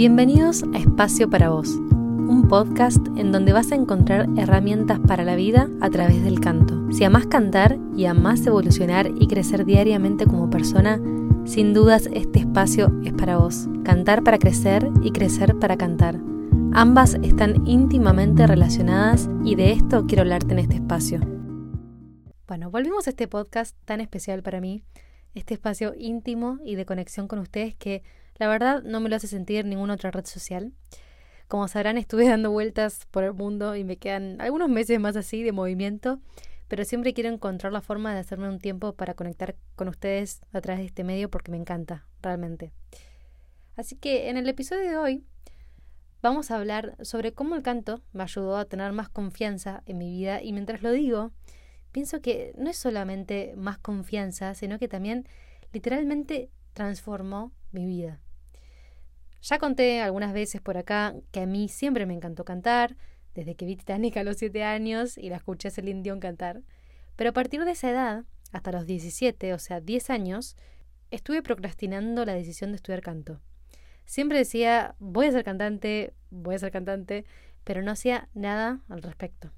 Bienvenidos a Espacio para Vos, un podcast en donde vas a encontrar herramientas para la vida a través del canto. Si amás cantar y amás evolucionar y crecer diariamente como persona, sin dudas este espacio es para vos. Cantar para crecer y crecer para cantar. Ambas están íntimamente relacionadas y de esto quiero hablarte en este espacio. Bueno, volvimos a este podcast tan especial para mí, este espacio íntimo y de conexión con ustedes que la verdad no me lo hace sentir ninguna otra red social. Como sabrán, estuve dando vueltas por el mundo y me quedan algunos meses más así de movimiento, pero siempre quiero encontrar la forma de hacerme un tiempo para conectar con ustedes a través de este medio porque me encanta, realmente. Así que en el episodio de hoy vamos a hablar sobre cómo el canto me ayudó a tener más confianza en mi vida y mientras lo digo, pienso que no es solamente más confianza, sino que también literalmente transformó mi vida. Ya conté algunas veces por acá que a mí siempre me encantó cantar, desde que vi Titanic a los 7 años y la escuché a Celine Dion cantar. Pero a partir de esa edad, hasta los 17, o sea, 10 años, estuve procrastinando la decisión de estudiar canto. Siempre decía, voy a ser cantante, voy a ser cantante, pero no hacía nada al respecto.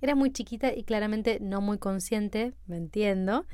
Era muy chiquita y claramente no muy consciente, me entiendo,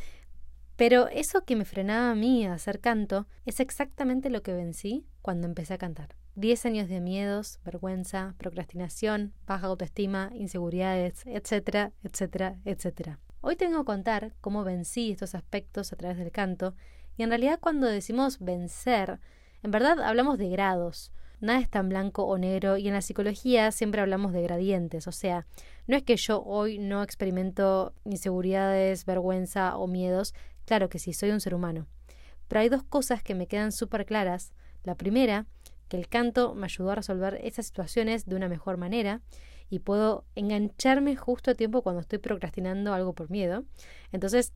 pero eso que me frenaba a mí a hacer canto es exactamente lo que vencí cuando empecé a cantar. Diez años de miedos, vergüenza, procrastinación, baja autoestima, inseguridades, etcétera, etcétera, etcétera. Hoy tengo que contar cómo vencí estos aspectos a través del canto y en realidad cuando decimos vencer, en verdad hablamos de grados. Nada es tan blanco o negro y en la psicología siempre hablamos de gradientes, o sea, no es que yo hoy no experimento inseguridades, vergüenza o miedos, Claro que sí, soy un ser humano. Pero hay dos cosas que me quedan súper claras. La primera, que el canto me ayudó a resolver esas situaciones de una mejor manera y puedo engancharme justo a tiempo cuando estoy procrastinando algo por miedo. Entonces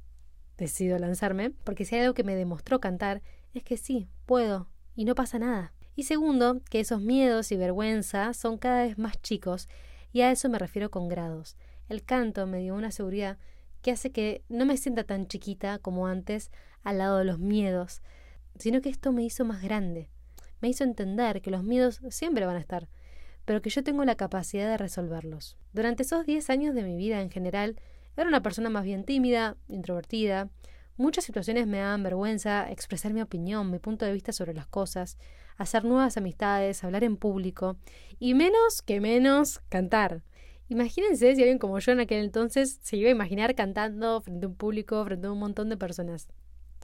decido lanzarme, porque si hay algo que me demostró cantar, es que sí, puedo y no pasa nada. Y segundo, que esos miedos y vergüenza son cada vez más chicos y a eso me refiero con grados. El canto me dio una seguridad que hace que no me sienta tan chiquita como antes al lado de los miedos, sino que esto me hizo más grande. Me hizo entender que los miedos siempre van a estar, pero que yo tengo la capacidad de resolverlos. Durante esos 10 años de mi vida en general, era una persona más bien tímida, introvertida. Muchas situaciones me daban vergüenza expresar mi opinión, mi punto de vista sobre las cosas, hacer nuevas amistades, hablar en público y menos que menos cantar. Imagínense si alguien como yo en aquel entonces se iba a imaginar cantando frente a un público, frente a un montón de personas.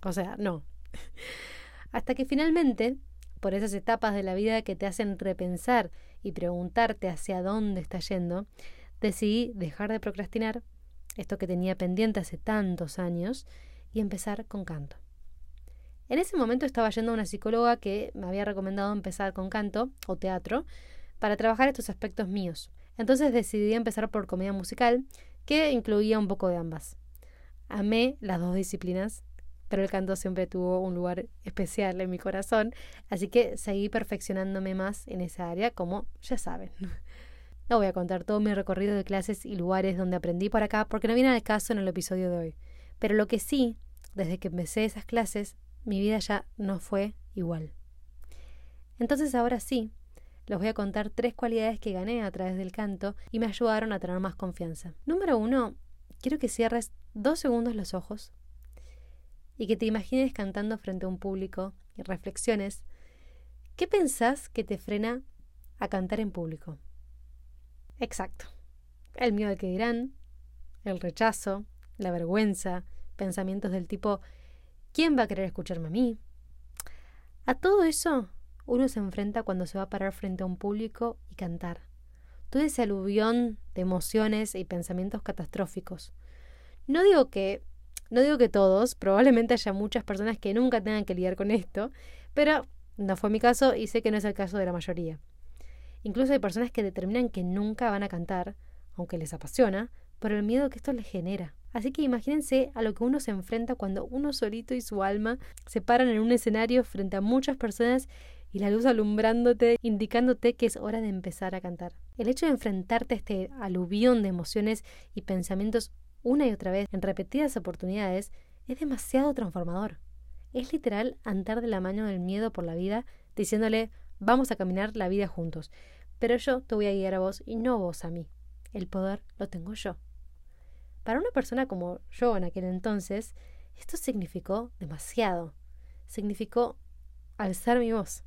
O sea, no. Hasta que finalmente, por esas etapas de la vida que te hacen repensar y preguntarte hacia dónde estás yendo, decidí dejar de procrastinar, esto que tenía pendiente hace tantos años, y empezar con canto. En ese momento estaba yendo a una psicóloga que me había recomendado empezar con canto o teatro para trabajar estos aspectos míos entonces decidí empezar por comedia musical, que incluía un poco de ambas. Amé las dos disciplinas, pero el canto siempre tuvo un lugar especial en mi corazón, así que seguí perfeccionándome más en esa área, como ya saben. No voy a contar todo mi recorrido de clases y lugares donde aprendí por acá, porque no viene al caso en el episodio de hoy. Pero lo que sí, desde que empecé esas clases, mi vida ya no fue igual. Entonces ahora sí, les voy a contar tres cualidades que gané a través del canto y me ayudaron a tener más confianza. Número uno, quiero que cierres dos segundos los ojos y que te imagines cantando frente a un público y reflexiones. ¿Qué pensás que te frena a cantar en público? Exacto. El miedo al que dirán, el rechazo, la vergüenza, pensamientos del tipo ¿quién va a querer escucharme a mí? A todo eso uno se enfrenta cuando se va a parar frente a un público y cantar. Todo ese aluvión de emociones y pensamientos catastróficos. No digo que no digo que todos, probablemente haya muchas personas que nunca tengan que lidiar con esto, pero no fue mi caso y sé que no es el caso de la mayoría. Incluso hay personas que determinan que nunca van a cantar, aunque les apasiona, por el miedo que esto les genera. Así que imagínense a lo que uno se enfrenta cuando uno solito y su alma se paran en un escenario frente a muchas personas y la luz alumbrándote, indicándote que es hora de empezar a cantar. El hecho de enfrentarte a este aluvión de emociones y pensamientos una y otra vez en repetidas oportunidades es demasiado transformador. Es literal andar de la mano del miedo por la vida diciéndole vamos a caminar la vida juntos, pero yo te voy a guiar a vos y no vos a mí. El poder lo tengo yo. Para una persona como yo en aquel entonces, esto significó demasiado. Significó alzar mi voz.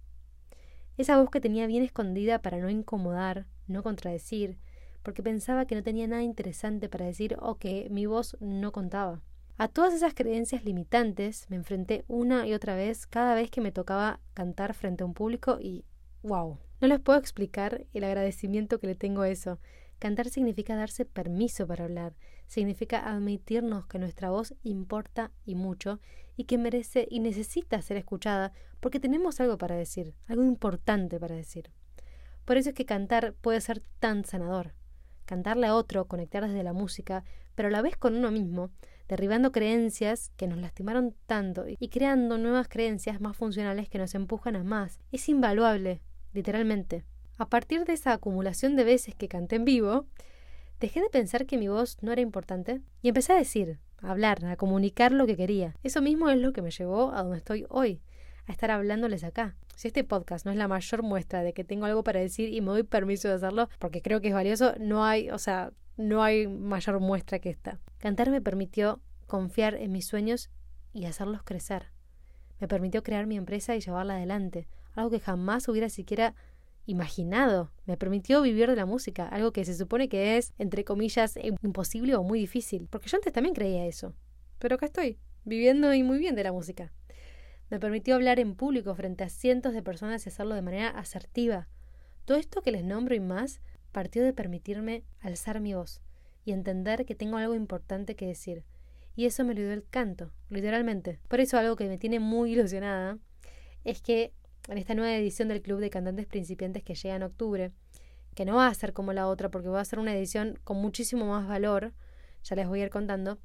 Esa voz que tenía bien escondida para no incomodar, no contradecir, porque pensaba que no tenía nada interesante para decir o que mi voz no contaba. A todas esas creencias limitantes me enfrenté una y otra vez cada vez que me tocaba cantar frente a un público y wow. No les puedo explicar el agradecimiento que le tengo a eso. Cantar significa darse permiso para hablar, significa admitirnos que nuestra voz importa y mucho y que merece y necesita ser escuchada porque tenemos algo para decir, algo importante para decir. Por eso es que cantar puede ser tan sanador. Cantarle a otro, conectar desde la música, pero a la vez con uno mismo, derribando creencias que nos lastimaron tanto y creando nuevas creencias más funcionales que nos empujan a más. Es invaluable, literalmente. A partir de esa acumulación de veces que canté en vivo, dejé de pensar que mi voz no era importante y empecé a decir, a hablar, a comunicar lo que quería. Eso mismo es lo que me llevó a donde estoy hoy, a estar hablándoles acá. Si este podcast no es la mayor muestra de que tengo algo para decir y me doy permiso de hacerlo, porque creo que es valioso, no hay, o sea, no hay mayor muestra que esta. Cantar me permitió confiar en mis sueños y hacerlos crecer. Me permitió crear mi empresa y llevarla adelante, algo que jamás hubiera siquiera imaginado. Me permitió vivir de la música, algo que se supone que es, entre comillas, imposible o muy difícil. Porque yo antes también creía eso. Pero acá estoy, viviendo y muy bien de la música. Me permitió hablar en público frente a cientos de personas y hacerlo de manera asertiva. Todo esto que les nombro y más partió de permitirme alzar mi voz y entender que tengo algo importante que decir. Y eso me lo dio el canto, literalmente. Por eso algo que me tiene muy ilusionada es que en esta nueva edición del Club de Cantantes Principiantes que llega en octubre, que no va a ser como la otra porque va a ser una edición con muchísimo más valor, ya les voy a ir contando,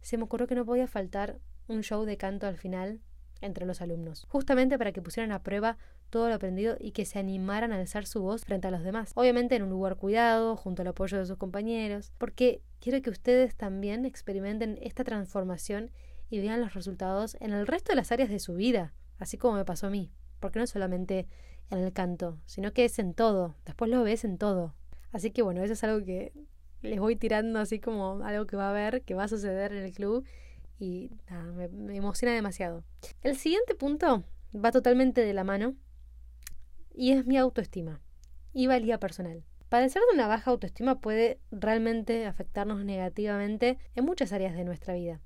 se me ocurrió que no podía faltar un show de canto al final entre los alumnos, justamente para que pusieran a prueba todo lo aprendido y que se animaran a alzar su voz frente a los demás. Obviamente en un lugar cuidado, junto al apoyo de sus compañeros, porque quiero que ustedes también experimenten esta transformación y vean los resultados en el resto de las áreas de su vida, así como me pasó a mí porque no es solamente en el canto, sino que es en todo, después lo ves en todo. Así que bueno, eso es algo que les voy tirando así como algo que va a haber, que va a suceder en el club y nada, me, me emociona demasiado. El siguiente punto va totalmente de la mano y es mi autoestima y valía personal. Padecer de una baja autoestima puede realmente afectarnos negativamente en muchas áreas de nuestra vida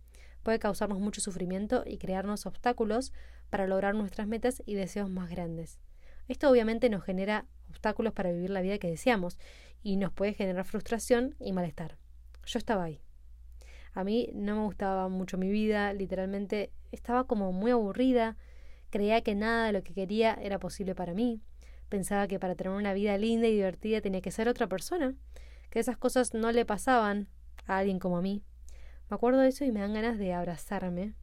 puede causarnos mucho sufrimiento y crearnos obstáculos para lograr nuestras metas y deseos más grandes. Esto obviamente nos genera obstáculos para vivir la vida que deseamos y nos puede generar frustración y malestar. Yo estaba ahí. A mí no me gustaba mucho mi vida, literalmente estaba como muy aburrida, creía que nada de lo que quería era posible para mí, pensaba que para tener una vida linda y divertida tenía que ser otra persona, que esas cosas no le pasaban a alguien como a mí. Me acuerdo de eso y me dan ganas de abrazarme,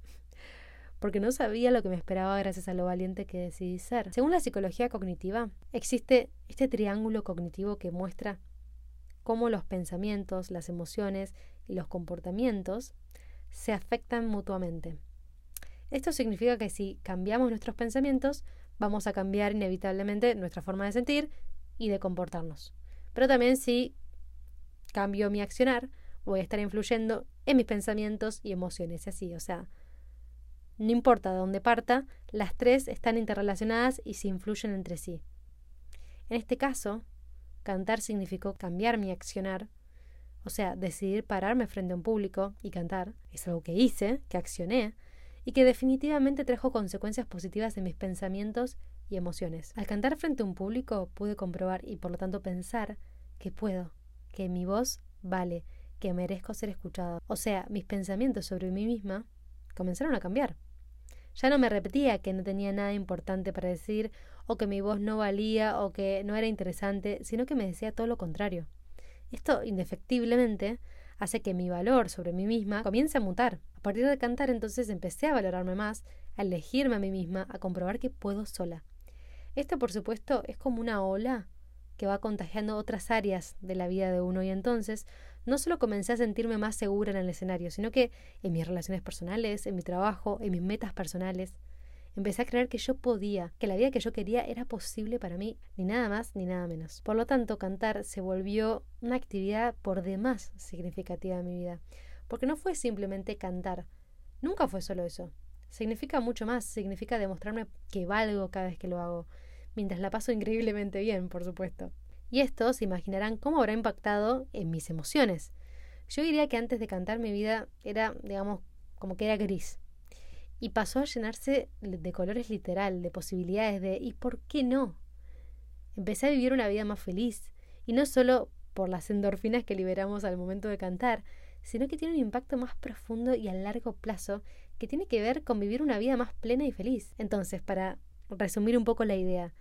porque no sabía lo que me esperaba gracias a lo valiente que decidí ser. Según la psicología cognitiva, existe este triángulo cognitivo que muestra cómo los pensamientos, las emociones y los comportamientos se afectan mutuamente. Esto significa que si cambiamos nuestros pensamientos, vamos a cambiar inevitablemente nuestra forma de sentir y de comportarnos. Pero también si cambio mi accionar, voy a estar influyendo en mis pensamientos y emociones, así, o sea, no importa de dónde parta, las tres están interrelacionadas y se influyen entre sí. En este caso, cantar significó cambiar mi accionar, o sea, decidir pararme frente a un público y cantar, es algo que hice, que accioné, y que definitivamente trajo consecuencias positivas en mis pensamientos y emociones. Al cantar frente a un público pude comprobar y por lo tanto pensar que puedo, que mi voz vale, que merezco ser escuchada. O sea, mis pensamientos sobre mí misma comenzaron a cambiar. Ya no me repetía que no tenía nada importante para decir, o que mi voz no valía, o que no era interesante, sino que me decía todo lo contrario. Esto, indefectiblemente, hace que mi valor sobre mí misma comience a mutar. A partir de cantar entonces empecé a valorarme más, a elegirme a mí misma, a comprobar que puedo sola. Esto, por supuesto, es como una ola que va contagiando otras áreas de la vida de uno y entonces no solo comencé a sentirme más segura en el escenario, sino que en mis relaciones personales, en mi trabajo, en mis metas personales. Empecé a creer que yo podía, que la vida que yo quería era posible para mí, ni nada más ni nada menos. Por lo tanto, cantar se volvió una actividad por demás significativa en mi vida, porque no fue simplemente cantar, nunca fue solo eso. Significa mucho más, significa demostrarme que valgo cada vez que lo hago, mientras la paso increíblemente bien, por supuesto. Y esto se imaginarán cómo habrá impactado en mis emociones. Yo diría que antes de cantar mi vida era, digamos, como que era gris y pasó a llenarse de colores literal, de posibilidades, de ¿y por qué no? Empecé a vivir una vida más feliz, y no solo por las endorfinas que liberamos al momento de cantar, sino que tiene un impacto más profundo y a largo plazo que tiene que ver con vivir una vida más plena y feliz. Entonces, para resumir un poco la idea,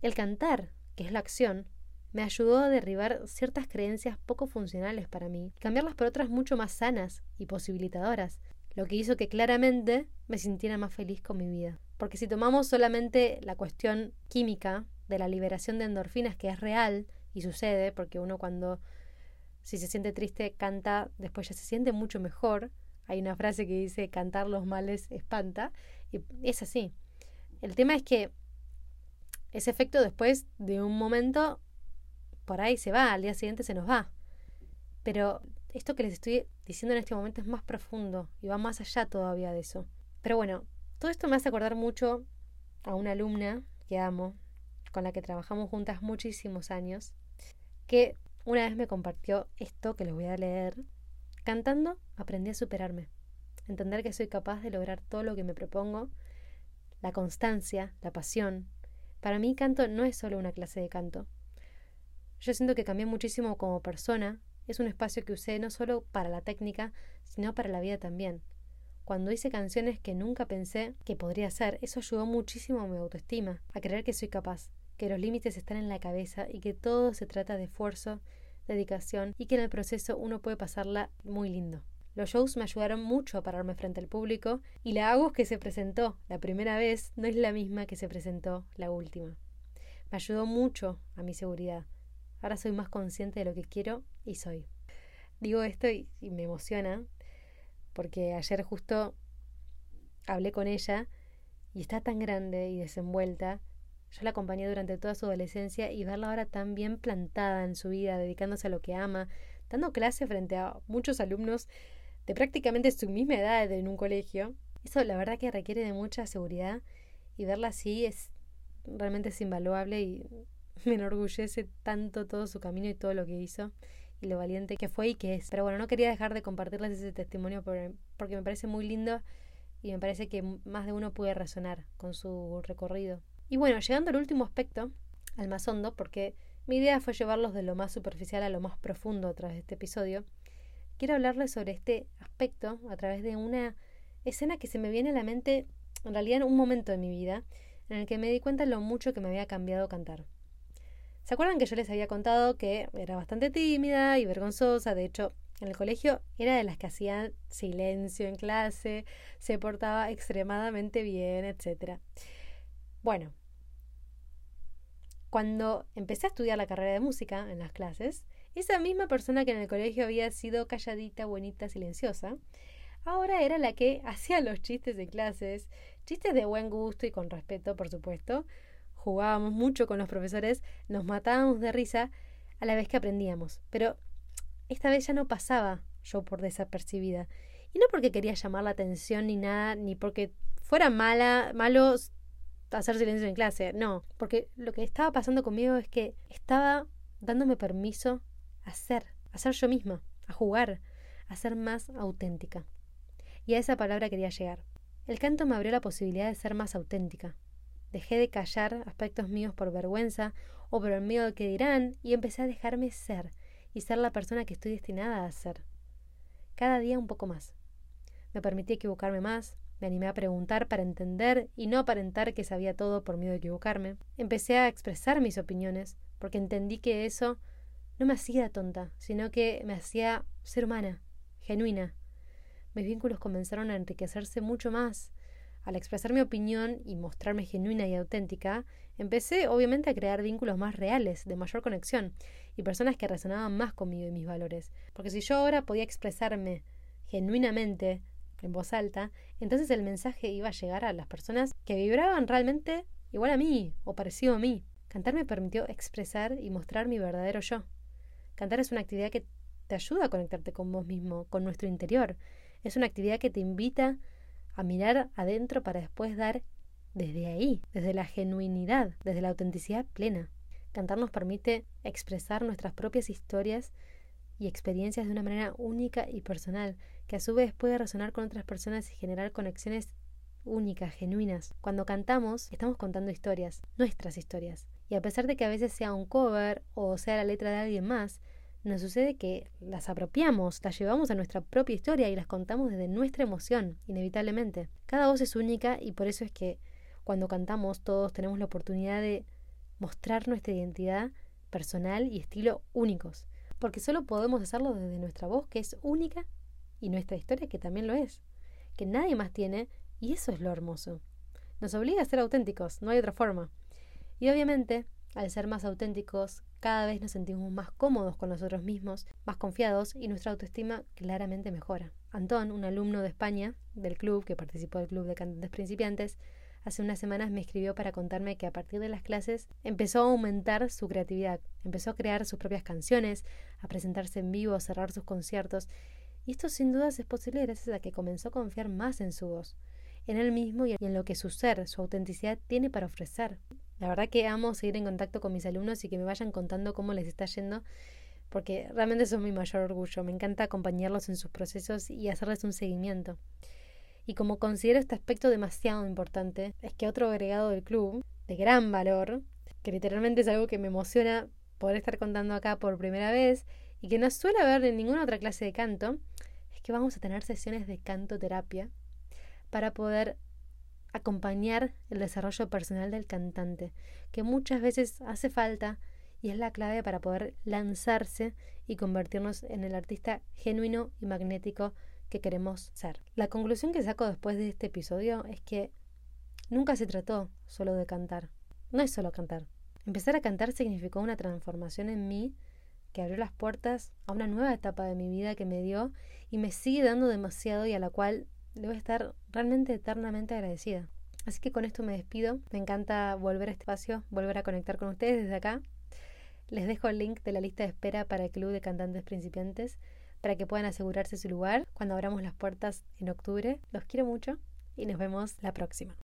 el cantar, que es la acción, me ayudó a derribar ciertas creencias poco funcionales para mí cambiarlas por otras mucho más sanas y posibilitadoras, lo que hizo que claramente me sintiera más feliz con mi vida. Porque si tomamos solamente la cuestión química de la liberación de endorfinas, que es real y sucede, porque uno cuando si se siente triste canta, después ya se siente mucho mejor. Hay una frase que dice cantar los males espanta, y es así. El tema es que ese efecto después de un momento por ahí se va, al día siguiente se nos va. Pero esto que les estoy diciendo en este momento es más profundo y va más allá todavía de eso. Pero bueno, todo esto me hace acordar mucho a una alumna que amo, con la que trabajamos juntas muchísimos años, que una vez me compartió esto que les voy a leer. Cantando aprendí a superarme, entender que soy capaz de lograr todo lo que me propongo, la constancia, la pasión. Para mí canto no es solo una clase de canto. Yo siento que cambié muchísimo como persona es un espacio que usé no solo para la técnica, sino para la vida también. Cuando hice canciones que nunca pensé que podría hacer, eso ayudó muchísimo a mi autoestima, a creer que soy capaz, que los límites están en la cabeza y que todo se trata de esfuerzo, dedicación y que en el proceso uno puede pasarla muy lindo. Los shows me ayudaron mucho a pararme frente al público y la Agus que se presentó la primera vez no es la misma que se presentó la última. Me ayudó mucho a mi seguridad, Ahora soy más consciente de lo que quiero y soy. Digo esto y, me emociona porque ayer justo hablé con ella y está tan grande y desenvuelta. Yo la acompañé durante toda su adolescencia y verla ahora tan bien plantada en su vida, dedicándose a lo que ama, dando clase frente a muchos alumnos de prácticamente su misma edad en un colegio. Eso la verdad que requiere de mucha seguridad y verla así es realmente es invaluable y me enorgullece tanto todo su camino y todo lo que hizo y lo valiente que fue y que es. Pero bueno, no quería dejar de compartirles ese testimonio porque me parece muy lindo y me parece que más de uno puede razonar con su recorrido. Y bueno, llegando al último aspecto, al más hondo, porque mi idea fue llevarlos de lo más superficial a lo más profundo de este episodio, quiero hablarles sobre este aspecto a través de una escena que se me viene a la mente, en realidad en un momento de mi vida, en el que me di cuenta lo mucho que me había cambiado cantar. ¿Se acuerdan que yo les había contado que era bastante tímida y vergonzosa? De hecho, en el colegio era de las que hacían silencio en clase, se portaba extremadamente bien, etc. Bueno, cuando empecé a estudiar la carrera de música en las clases, esa misma persona que en el colegio había sido calladita, bonita, silenciosa, ahora era la que hacía los chistes en clases, chistes de buen gusto y con respeto, por supuesto, jugábamos mucho con los profesores, nos matábamos de risa a la vez que aprendíamos. Pero esta vez ya no pasaba yo por desapercibida. Y no porque quería llamar la atención ni nada, ni porque fuera mala, malo hacer silencio en clase. No, porque lo que estaba pasando conmigo es que estaba dándome permiso a ser, a ser yo misma, a jugar, a ser más auténtica. Y a esa palabra quería llegar. El canto me abrió la posibilidad de ser más auténtica, Dejé de callar aspectos míos por vergüenza o por el miedo que dirán y empecé a dejarme ser y ser la persona que estoy destinada a ser. Cada día un poco más. Me permití equivocarme más, me animé a preguntar para entender y no aparentar que sabía todo por miedo de equivocarme. Empecé a expresar mis opiniones porque entendí que eso no me hacía tonta, sino que me hacía ser humana, genuina. Mis vínculos comenzaron a enriquecerse mucho más al expresar mi opinión y mostrarme genuina y auténtica, empecé obviamente a crear vínculos más reales, de mayor conexión, y personas que resonaban más conmigo y mis valores. Porque si yo ahora podía expresarme genuinamente, en voz alta, entonces el mensaje iba a llegar a las personas que vibraban realmente igual a mí o parecido a mí. Cantar me permitió expresar y mostrar mi verdadero yo. Cantar es una actividad que te ayuda a conectarte con vos mismo, con nuestro interior. Es una actividad que te invita a mirar adentro para después dar desde ahí, desde la genuinidad, desde la autenticidad plena. Cantar nos permite expresar nuestras propias historias y experiencias de una manera única y personal, que a su vez puede resonar con otras personas y generar conexiones únicas, genuinas. Cuando cantamos, estamos contando historias, nuestras historias. Y a pesar de que a veces sea un cover o sea la letra de alguien más, nos sucede que las apropiamos, las llevamos a nuestra propia historia y las contamos desde nuestra emoción, inevitablemente. Cada voz es única y por eso es que cuando cantamos todos tenemos la oportunidad de mostrar nuestra identidad personal y estilo únicos, porque solo podemos hacerlo desde nuestra voz que es única y nuestra historia que también lo es, que nadie más tiene y eso es lo hermoso. Nos obliga a ser auténticos, no hay otra forma. Y obviamente, al ser más auténticos, cada vez nos sentimos más cómodos con nosotros mismos, más confiados y nuestra autoestima claramente mejora. Antón, un alumno de España, del club, que participó del club de cantantes principiantes, hace unas semanas me escribió para contarme que a partir de las clases empezó a aumentar su creatividad, empezó a crear sus propias canciones, a presentarse en vivo, a cerrar sus conciertos. Y esto sin dudas es posible gracias a que comenzó a confiar más en su voz, en él mismo y en lo que su ser, su autenticidad tiene para ofrecer. La verdad que amo seguir en contacto con mis alumnos y que me vayan contando cómo les está yendo, porque realmente eso es mi mayor orgullo. Me encanta acompañarlos en sus procesos y hacerles un seguimiento. Y como considero este aspecto demasiado importante, es que otro agregado del club, de gran valor, que literalmente es algo que me emociona poder estar contando acá por primera vez y que no suele haber en ninguna otra clase de canto, es que vamos a tener sesiones de canto terapia para poder acompañar el desarrollo personal del cantante, que muchas veces hace falta y es la clave para poder lanzarse y convertirnos en el artista genuino y magnético que queremos ser. La conclusión que saco después de este episodio es que nunca se trató solo de cantar. No es solo cantar. Empezar a cantar significó una transformación en mí que abrió las puertas a una nueva etapa de mi vida que me dio y me sigue dando demasiado y a la cual debo estar realmente eternamente agradecida. Así que con esto me despido. Me encanta volver a este espacio, volver a conectar con ustedes desde acá. Les dejo el link de la lista de espera para el Club de Cantantes Principiantes para que puedan asegurarse su lugar cuando abramos las puertas en octubre. Los quiero mucho y nos vemos la próxima.